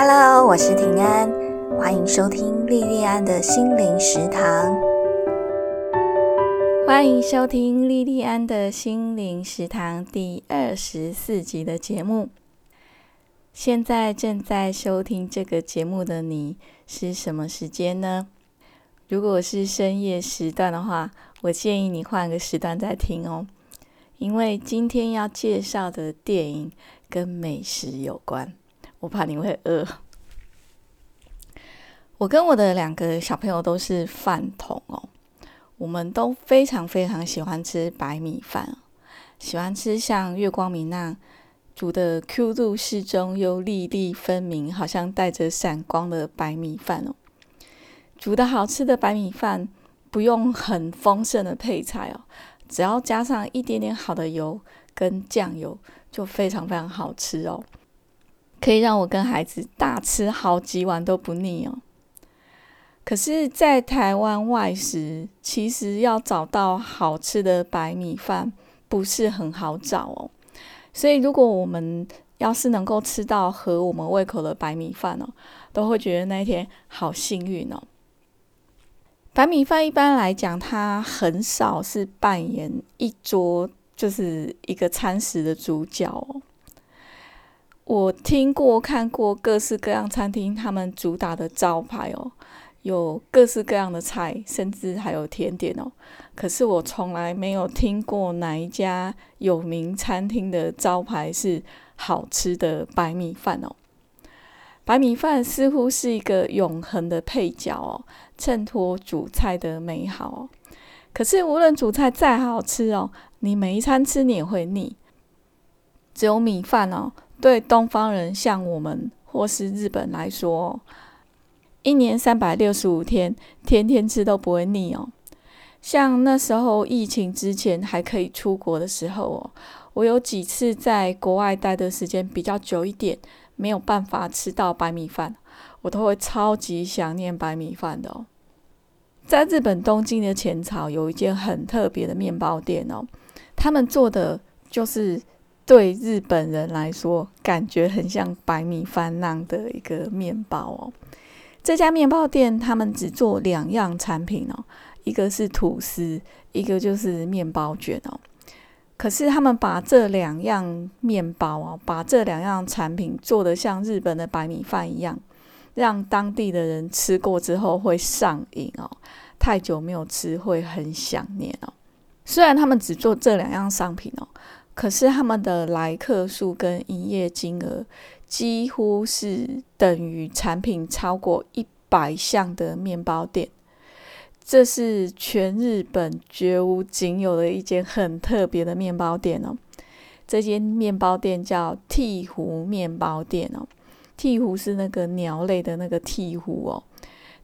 Hello，我是平安，欢迎收听莉莉安的心灵食堂。欢迎收听莉莉安的心灵食堂第二十四集的节目。现在正在收听这个节目的你是什么时间呢？如果是深夜时段的话，我建议你换个时段再听哦，因为今天要介绍的电影跟美食有关，我怕你会饿。我跟我的两个小朋友都是饭桶哦，我们都非常非常喜欢吃白米饭，喜欢吃像月光米那煮的 Q 度适中又粒粒分明，好像带着闪光的白米饭哦。煮的好吃的白米饭，不用很丰盛的配菜哦，只要加上一点点好的油跟酱油，就非常非常好吃哦，可以让我跟孩子大吃好几碗都不腻哦。可是，在台湾外食，其实要找到好吃的白米饭不是很好找哦。所以，如果我们要是能够吃到合我们胃口的白米饭哦，都会觉得那一天好幸运哦。白米饭一般来讲，它很少是扮演一桌就是一个餐食的主角哦。我听过、看过各式各样餐厅，他们主打的招牌哦，有各式各样的菜，甚至还有甜点哦。可是我从来没有听过哪一家有名餐厅的招牌是好吃的白米饭哦。白米饭似乎是一个永恒的配角哦。衬托主菜的美好哦，可是无论主菜再好吃哦，你每一餐吃你也会腻。只有米饭哦，对东方人像我们或是日本来说，一年三百六十五天，天天吃都不会腻哦。像那时候疫情之前还可以出国的时候哦，我有几次在国外待的时间比较久一点，没有办法吃到白米饭。我都会超级想念白米饭的哦。在日本东京的浅草有一间很特别的面包店哦，他们做的就是对日本人来说感觉很像白米饭那样的一个面包哦。这家面包店他们只做两样产品哦，一个是吐司，一个就是面包卷哦。可是他们把这两样面包哦，把这两样产品做的像日本的白米饭一样。让当地的人吃过之后会上瘾哦，太久没有吃会很想念哦。虽然他们只做这两样商品哦，可是他们的来客数跟营业金额几乎是等于产品超过一百项的面包店。这是全日本绝无仅有的一间很特别的面包店哦。这间面包店叫鹈鹕面包店哦。鹈鹕是那个鸟类的那个鹈鹕哦。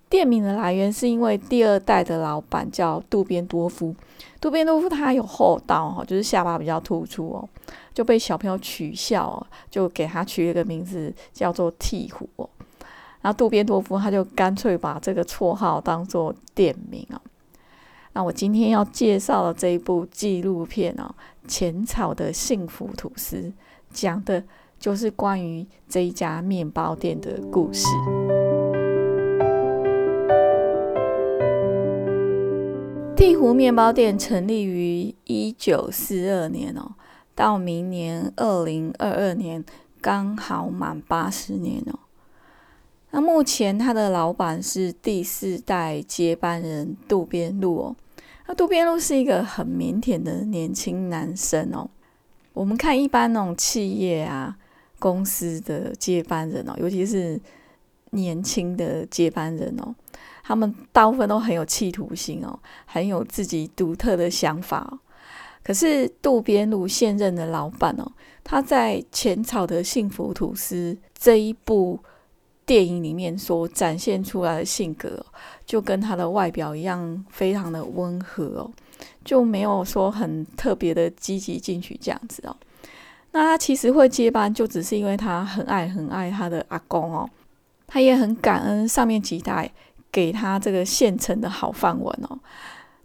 店名的来源是因为第二代的老板叫渡边多夫，渡边多夫他有厚道哈，就是下巴比较突出哦，就被小朋友取笑，就给他取了个名字叫做剃虎。然后渡边多夫他就干脆把这个绰号当做店名哦。那我今天要介绍的这一部纪录片哦，《浅草的幸福吐司》，讲的。就是关于这一家面包店的故事。地湖面包店成立于一九四二年哦，到明年二零二二年刚好满八十年哦。那目前他的老板是第四代接班人渡边路哦。那渡边路是一个很腼腆的年轻男生哦。我们看一般那种企业啊。公司的接班人哦，尤其是年轻的接班人哦，他们大部分都很有企图心哦，很有自己独特的想法。可是渡边路现任的老板哦，他在《浅草的幸福吐司》这一部电影里面所展现出来的性格，就跟他的外表一样，非常的温和哦，就没有说很特别的积极进取这样子哦。那他其实会接班，就只是因为他很爱很爱他的阿公哦，他也很感恩上面几代给他这个现成的好饭碗哦。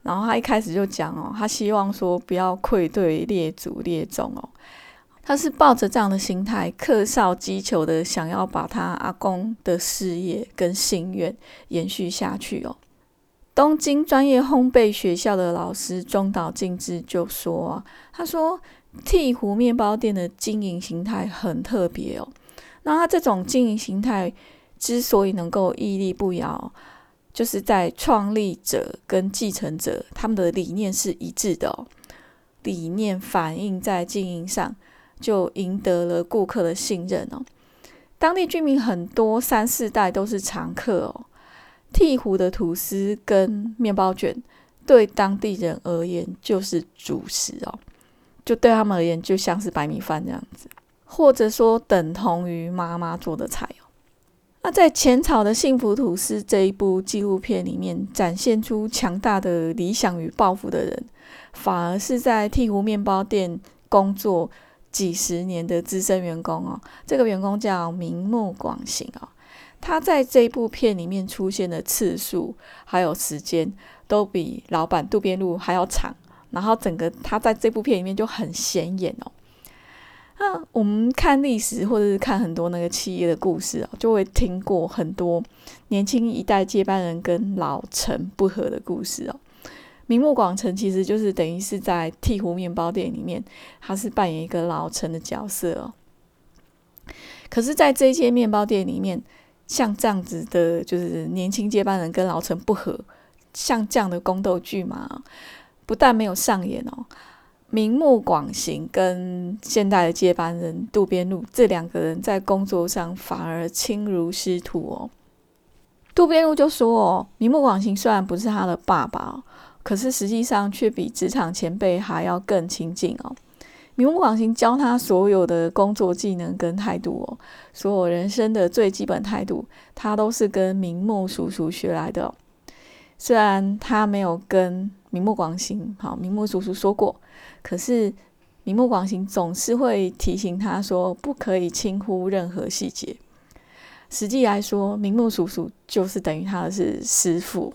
然后他一开始就讲哦，他希望说不要愧对列祖列宗哦。他是抱着这样的心态，客少击球的想要把他阿公的事业跟心愿延续下去哦。东京专业烘焙学校的老师中岛静之就说：“他说鹈鹕面包店的经营形态很特别哦。那他这种经营形态之所以能够屹立不摇，就是在创立者跟继承者他们的理念是一致的哦。理念反映在经营上。”就赢得了顾客的信任哦。当地居民很多三四代都是常客哦。鹈鹕的吐司跟面包卷对当地人而言就是主食哦，就对他们而言就像是白米饭这样子，或者说等同于妈妈做的菜哦。那在浅草的幸福吐司这一部纪录片里面，展现出强大的理想与抱负的人，反而是在鹈鹕面包店工作。几十年的资深员工哦，这个员工叫明目广行哦，他在这部片里面出现的次数还有时间都比老板渡边路还要长，然后整个他在这部片里面就很显眼哦。那我们看历史或者是看很多那个企业的故事哦，就会听过很多年轻一代接班人跟老陈不和的故事哦。明目广成其实就是等于是在鹈鹕面包店里面，他是扮演一个老陈的角色哦。可是，在这间面包店里面，像这样子的，就是年轻接班人跟老陈不和，像这样的宫斗剧嘛，不但没有上演哦。明目广行跟现代的接班人渡边路这两个人在工作上反而亲如师徒哦。渡边路就说哦，明目广行虽然不是他的爸爸。可是实际上却比职场前辈还要更亲近哦。明目广行教他所有的工作技能跟态度哦，所有人生的最基本态度，他都是跟明目叔叔学来的。虽然他没有跟明目广行好明目叔叔说过，可是明目广行总是会提醒他说，不可以轻忽任何细节。实际来说，明目叔叔就是等于他的是师傅。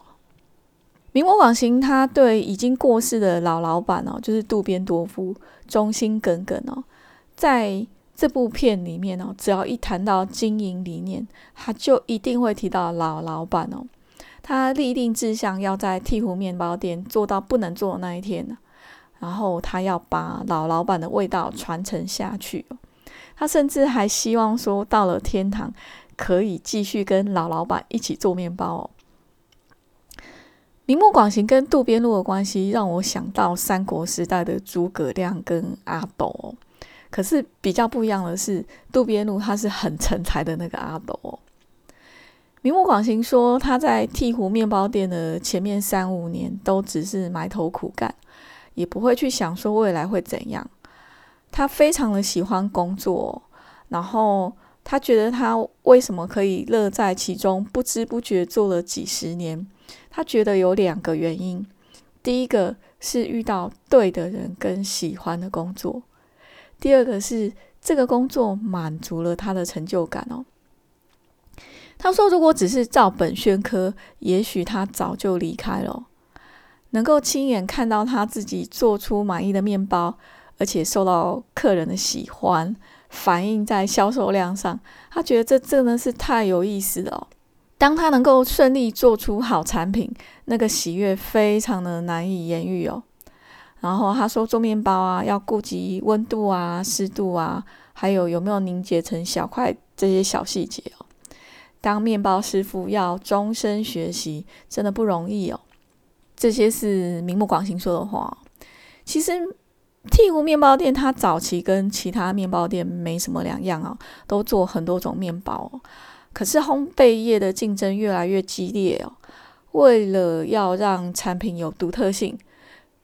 明目广行，他对已经过世的老老板哦，就是渡边多夫，忠心耿耿哦。在这部片里面哦，只要一谈到经营理念，他就一定会提到老老板哦。他立定志向，要在鹈鹕面包店做到不能做的那一天。然后他要把老老板的味道传承下去。他甚至还希望说，到了天堂可以继续跟老老板一起做面包哦。明目广行跟渡边路的关系让我想到三国时代的诸葛亮跟阿斗，可是比较不一样的是，渡边路他是很成才的那个阿斗。明目广行说，他在鹈鹕面包店的前面三五年都只是埋头苦干，也不会去想说未来会怎样。他非常的喜欢工作，然后他觉得他为什么可以乐在其中，不知不觉做了几十年。他觉得有两个原因，第一个是遇到对的人跟喜欢的工作，第二个是这个工作满足了他的成就感哦。他说，如果只是照本宣科，也许他早就离开了。能够亲眼看到他自己做出满意的面包，而且受到客人的喜欢，反映在销售量上，他觉得这真的是太有意思了。当他能够顺利做出好产品，那个喜悦非常的难以言喻哦。然后他说做面包啊，要顾及温度啊、湿度啊，还有有没有凝结成小块这些小细节哦。当面包师傅要终身学习，真的不容易哦。这些是明目广行说的话。其实鹈鹕面包店它早期跟其他面包店没什么两样啊，都做很多种面包。可是烘焙业的竞争越来越激烈哦，为了要让产品有独特性，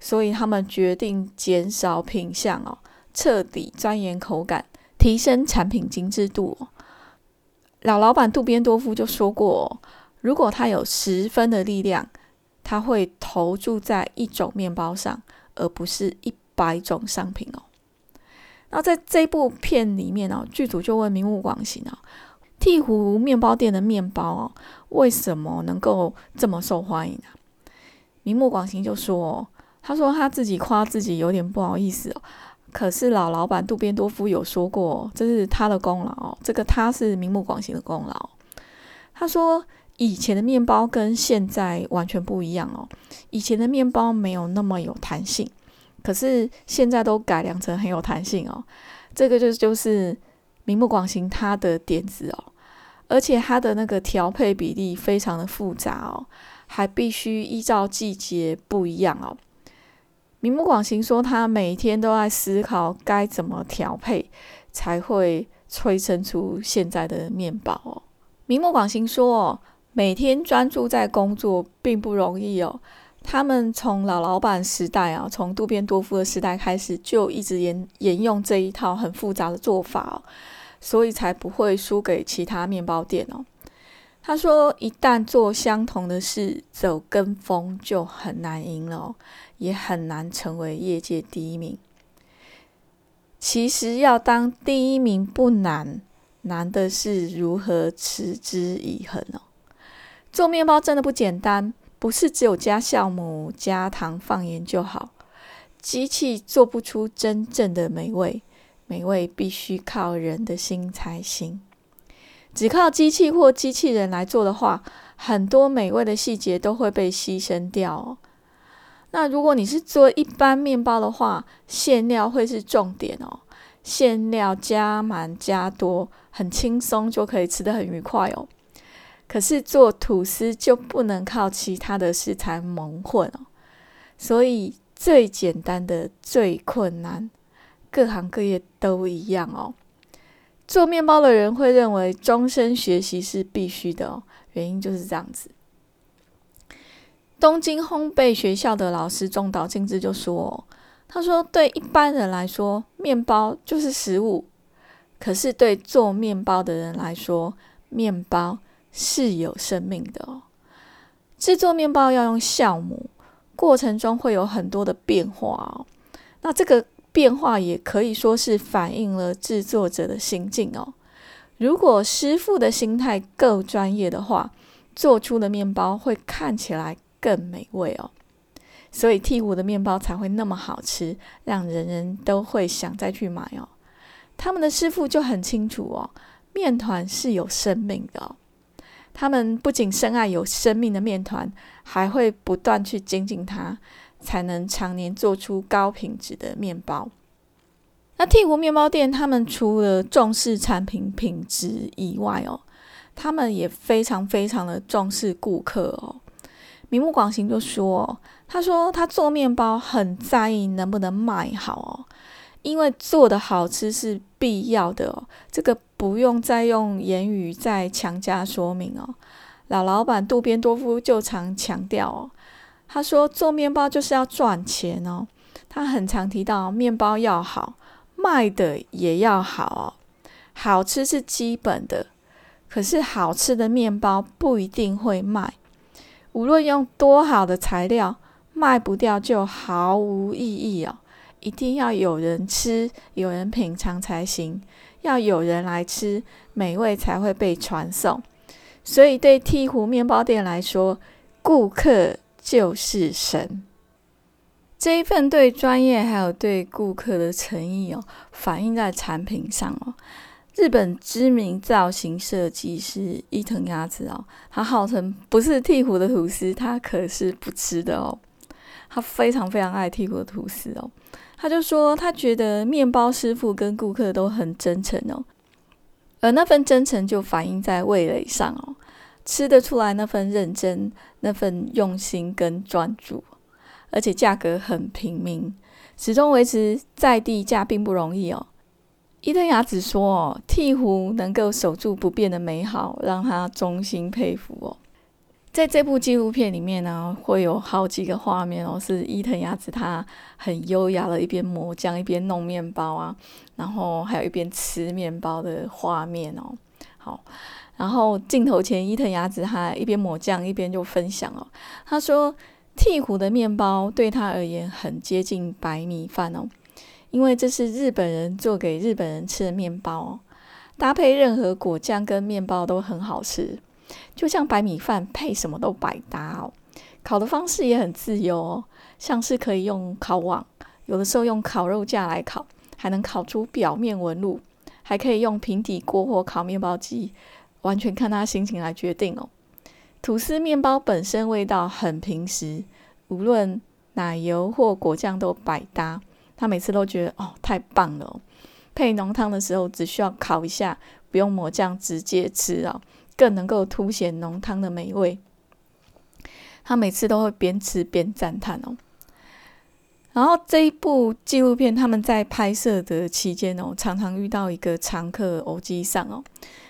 所以他们决定减少品相哦，彻底钻研口感，提升产品精致度。老老板渡边多夫就说过，如果他有十分的力量，他会投注在一种面包上，而不是一百种商品哦。那在这部片里面哦，剧组就问明目广行哦。鹈鹕面包店的面包哦，为什么能够这么受欢迎啊？明目广行就说哦：“他说他自己夸自己有点不好意思哦，可是老老板渡边多夫有说过，这是他的功劳。这个他是明目广行的功劳。他说，以前的面包跟现在完全不一样哦。以前的面包没有那么有弹性，可是现在都改良成很有弹性哦。这个就就是明目广行他的点子哦，而且他的那个调配比例非常的复杂哦，还必须依照季节不一样哦。明目广行说，他每天都在思考该怎么调配，才会催生出现在的面包哦。明目广行说，哦，每天专注在工作并不容易哦。他们从老老板时代啊，从渡边多夫的时代开始，就一直沿沿用这一套很复杂的做法哦，所以才不会输给其他面包店哦。他说：“一旦做相同的事，走跟风就很难赢了，也很难成为业界第一名。其实要当第一名不难，难的是如何持之以恒哦。做面包真的不简单，不是只有加酵母、加糖、放盐就好。机器做不出真正的美味，美味必须靠人的心才行。”只靠机器或机器人来做的话，很多美味的细节都会被牺牲掉哦。那如果你是做一般面包的话，馅料会是重点哦。馅料加满加多，很轻松就可以吃得很愉快哦。可是做吐司就不能靠其他的食材蒙混哦。所以最简单的最困难，各行各业都一样哦。做面包的人会认为终身学习是必须的哦，原因就是这样子。东京烘焙学校的老师中岛静之就说：“他说，对一般人来说，面包就是食物；可是对做面包的人来说，面包是有生命的哦。制作面包要用酵母，过程中会有很多的变化哦。那这个。”变化也可以说是反映了制作者的心境哦。如果师傅的心态够专业的话，做出的面包会看起来更美味哦。所以替湖的面包才会那么好吃，让人人都会想再去买哦。他们的师傅就很清楚哦，面团是有生命的哦。他们不仅深爱有生命的面团，还会不断去精进它。才能常年做出高品质的面包。那替湖面包店，他们除了重视产品品质以外哦，他们也非常非常的重视顾客哦。明目广行就说：“他说他做面包很在意能不能卖好哦，因为做的好吃是必要的哦，这个不用再用言语再强加说明哦。”老老板渡边多夫就常强调哦。他说：“做面包就是要赚钱哦。”他很常提到面包要好，卖的也要好哦。好吃是基本的，可是好吃的面包不一定会卖。无论用多好的材料，卖不掉就毫无意义哦。一定要有人吃，有人品尝才行。要有人来吃，美味才会被传送。所以，对鹈鹕面包店来说，顾客。就是神，这一份对专业还有对顾客的诚意哦，反映在产品上哦。日本知名造型设计师伊藤鸭子哦，他号称不是替湖的吐司，他可是不吃的哦。他非常非常爱替湖的吐司哦，他就说他觉得面包师傅跟顾客都很真诚哦，而那份真诚就反映在味蕾上哦。吃得出来那份认真、那份用心跟专注，而且价格很平民，始终维持在地价并不容易哦。伊藤雅子说：“哦，鹈鹕能够守住不变的美好，让他衷心佩服哦。”在这部纪录片里面呢，会有好几个画面哦，是伊藤雅子她很优雅的一边抹酱一边弄面包啊，然后还有一边吃面包的画面哦。好。然后镜头前，伊藤雅子她一边抹酱一边就分享哦。她说，替胡的面包对她而言很接近白米饭哦，因为这是日本人做给日本人吃的面包，搭配任何果酱跟面包都很好吃，就像白米饭配什么都百搭哦。烤的方式也很自由哦，像是可以用烤网，有的时候用烤肉架来烤，还能烤出表面纹路，还可以用平底锅或烤面包机，完全看他心情来决定哦。吐司面包本身味道很平实，无论奶油或果酱都百搭。他每次都觉得哦，太棒了！配浓汤的时候只需要烤一下，不用抹酱直接吃哦，更能够凸显浓汤的美味。他每次都会边吃边赞叹哦。然后这一部纪录片他们在拍摄的期间哦，常常遇到一个常客欧基上哦。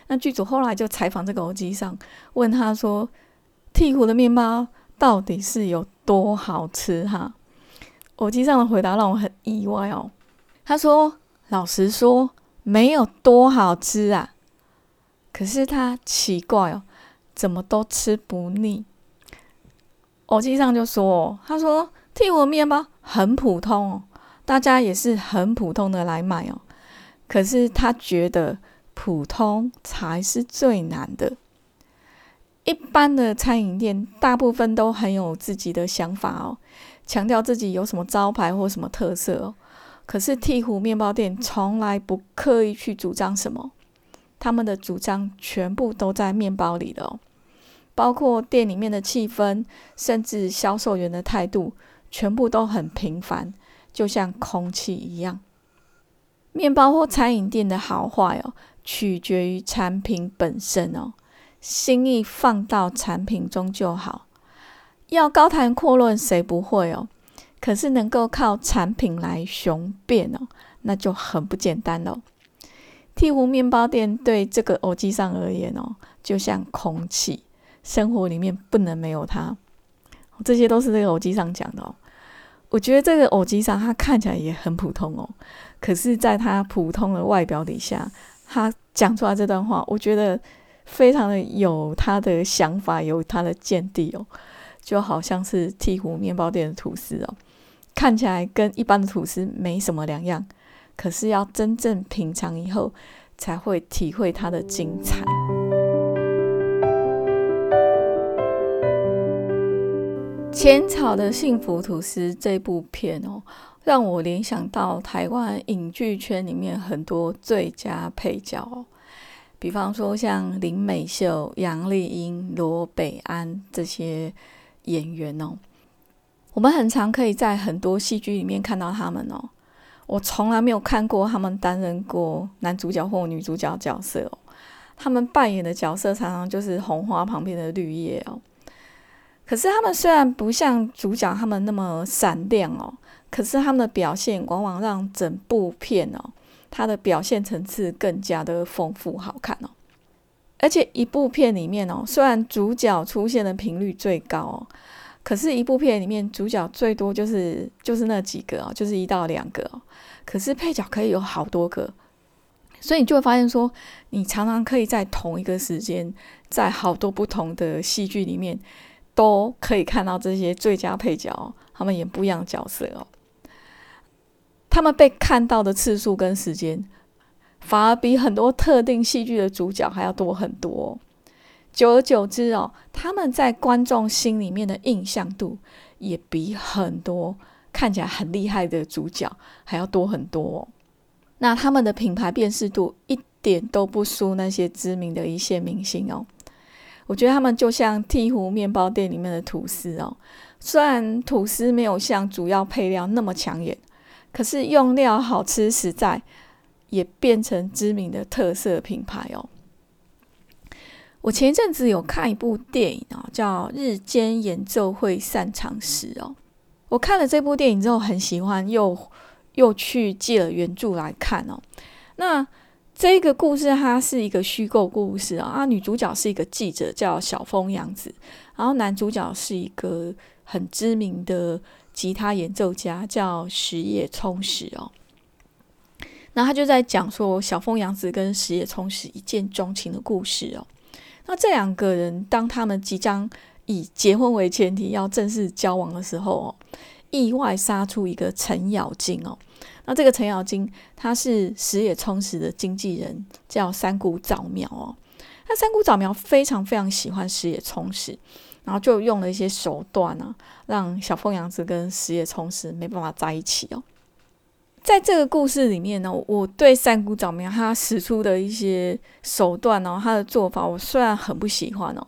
那剧组后来就采访这个欧基上，问他说：“剔骨的面包到底是有多好吃？”哈。我机上的回答让我很意外哦。他说：“老实说，没有多好吃啊。可是他奇怪哦，怎么都吃不腻。”我机上就说：“他说替我面包很普通哦，大家也是很普通的来买哦。可是他觉得普通才是最难的。一般的餐饮店大部分都很有自己的想法哦。”强调自己有什么招牌或什么特色哦，可是鹈鹕面包店从来不刻意去主张什么，他们的主张全部都在面包里了哦，包括店里面的气氛，甚至销售员的态度，全部都很平凡，就像空气一样。面包或餐饮店的好坏哦，取决于产品本身哦，心意放到产品中就好。要高谈阔论，谁不会哦？可是能够靠产品来雄辩哦，那就很不简单喽。鹈鹕面包店对这个偶机上而言哦，就像空气，生活里面不能没有它。这些都是这个偶机上讲的哦。我觉得这个偶机上它看起来也很普通哦，可是在它普通的外表底下，他讲出来这段话，我觉得非常的有他的想法，有他的见地哦。就好像是鹈鹕面包店的吐司哦，看起来跟一般的吐司没什么两样，可是要真正品尝以后，才会体会它的精彩。浅草的幸福吐司这部片哦，让我联想到台湾影剧圈里面很多最佳配角哦，比方说像林美秀、杨丽英、罗北安这些。演员哦，我们很常可以在很多戏剧里面看到他们哦。我从来没有看过他们担任过男主角或女主角角色哦。他们扮演的角色常常就是红花旁边的绿叶哦。可是他们虽然不像主角他们那么闪亮哦，可是他们的表现往往让整部片哦，它的表现层次更加的丰富好看哦。而且一部片里面哦，虽然主角出现的频率最高哦，可是，一部片里面主角最多就是就是那几个哦，就是一到两个哦。可是配角可以有好多个，所以你就会发现说，你常常可以在同一个时间，在好多不同的戏剧里面，都可以看到这些最佳配角，他们演不一样角色哦。他们被看到的次数跟时间。反而比很多特定戏剧的主角还要多很多。久而久之哦，他们在观众心里面的印象度也比很多看起来很厉害的主角还要多很多。那他们的品牌辨识度一点都不输那些知名的一线明星哦。我觉得他们就像鹈鹕面包店里面的吐司哦，虽然吐司没有像主要配料那么抢眼，可是用料好吃实在。也变成知名的特色品牌哦。我前一阵子有看一部电影啊，叫《日间演奏会散场时》哦。我看了这部电影之后很喜欢，又又去借了原著来看哦。那这个故事它是一个虚构故事啊，啊，女主角是一个记者叫小峰洋子，然后男主角是一个很知名的吉他演奏家叫石野充实哦。那他就在讲说小凤洋子跟石野充实一见钟情的故事哦。那这两个人当他们即将以结婚为前提要正式交往的时候哦，意外杀出一个程咬金哦。那这个程咬金他是石野充实的经纪人，叫山谷早苗哦。那山谷早苗非常非常喜欢石野充实，然后就用了一些手段啊，让小凤洋子跟石野充实没办法在一起哦。在这个故事里面呢，我对三谷早苗他使出的一些手段哦，他的做法，我虽然很不喜欢哦，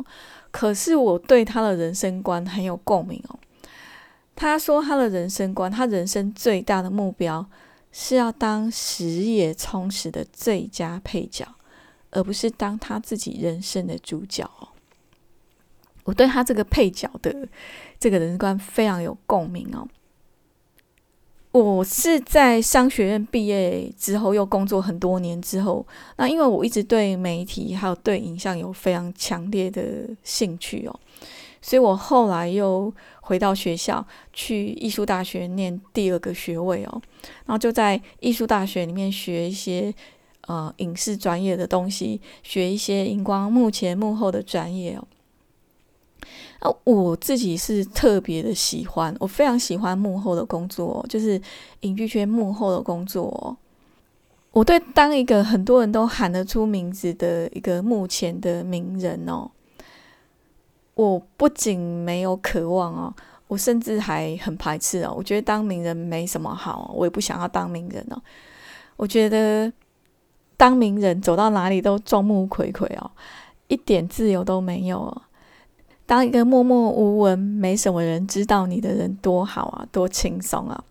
可是我对他的人生观很有共鸣哦。他说他的人生观，他人生最大的目标是要当时也充实的最佳配角，而不是当他自己人生的主角哦。我对他这个配角的这个人生观非常有共鸣哦。我是在商学院毕业之后，又工作很多年之后，那因为我一直对媒体还有对影像有非常强烈的兴趣哦，所以我后来又回到学校去艺术大学念第二个学位哦，然后就在艺术大学里面学一些呃影视专业的东西，学一些荧光幕前幕后的专业哦。那，我自己是特别的喜欢，我非常喜欢幕后的工作，就是影剧圈幕后的工作。我对当一个很多人都喊得出名字的一个目前的名人哦，我不仅没有渴望哦，我甚至还很排斥哦。我觉得当名人没什么好，我也不想要当名人哦。我觉得当名人走到哪里都众目睽睽哦，一点自由都没有哦。当一个默默无闻、没什么人知道你的人，多好啊，多轻松啊！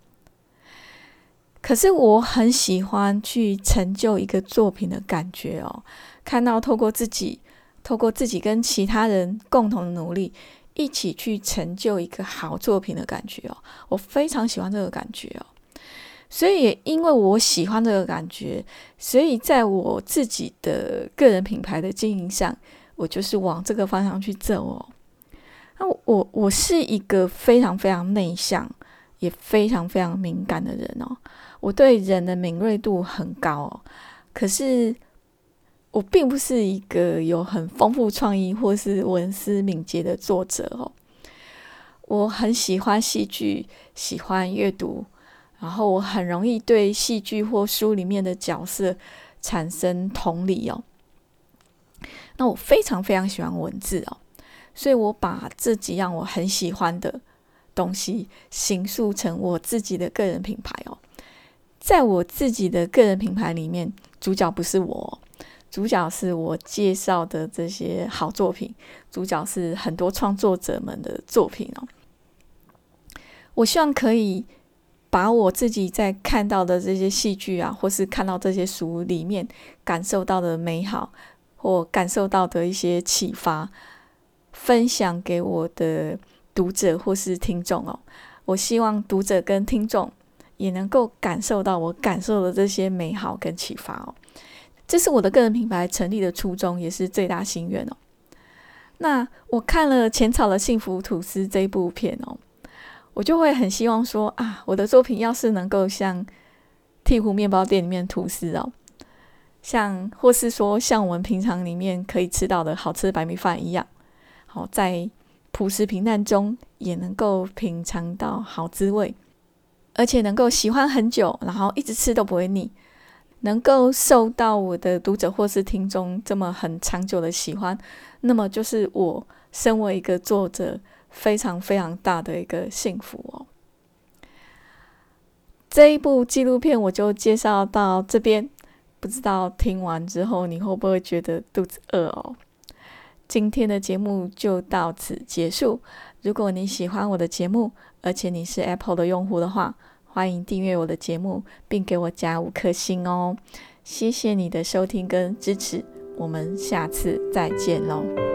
可是我很喜欢去成就一个作品的感觉哦，看到透过自己、透过自己跟其他人共同努力，一起去成就一个好作品的感觉哦，我非常喜欢这个感觉哦。所以，因为我喜欢这个感觉，所以在我自己的个人品牌的经营上，我就是往这个方向去走哦。那我我是一个非常非常内向，也非常非常敏感的人哦。我对人的敏锐度很高哦。可是我并不是一个有很丰富创意或是文思敏捷的作者哦。我很喜欢戏剧，喜欢阅读，然后我很容易对戏剧或书里面的角色产生同理哦。那我非常非常喜欢文字哦。所以我把这几样我很喜欢的东西形塑成我自己的个人品牌哦。在我自己的个人品牌里面，主角不是我，主角是我介绍的这些好作品，主角是很多创作者们的作品哦。我希望可以把我自己在看到的这些戏剧啊，或是看到这些书里面感受到的美好，或感受到的一些启发。分享给我的读者或是听众哦，我希望读者跟听众也能够感受到我感受的这些美好跟启发哦。这是我的个人品牌成立的初衷，也是最大心愿哦。那我看了浅草的幸福吐司这部片哦，我就会很希望说啊，我的作品要是能够像鹈鹕面包店里面吐司哦，像或是说像我们平常里面可以吃到的好吃的白米饭一样。好，在朴实平淡中也能够品尝到好滋味，而且能够喜欢很久，然后一直吃都不会腻，能够受到我的读者或是听众这么很长久的喜欢，那么就是我身为一个作者非常非常大的一个幸福哦。这一部纪录片我就介绍到这边，不知道听完之后你会不会觉得肚子饿哦？今天的节目就到此结束。如果你喜欢我的节目，而且你是 Apple 的用户的话，欢迎订阅我的节目，并给我加五颗星哦。谢谢你的收听跟支持，我们下次再见喽。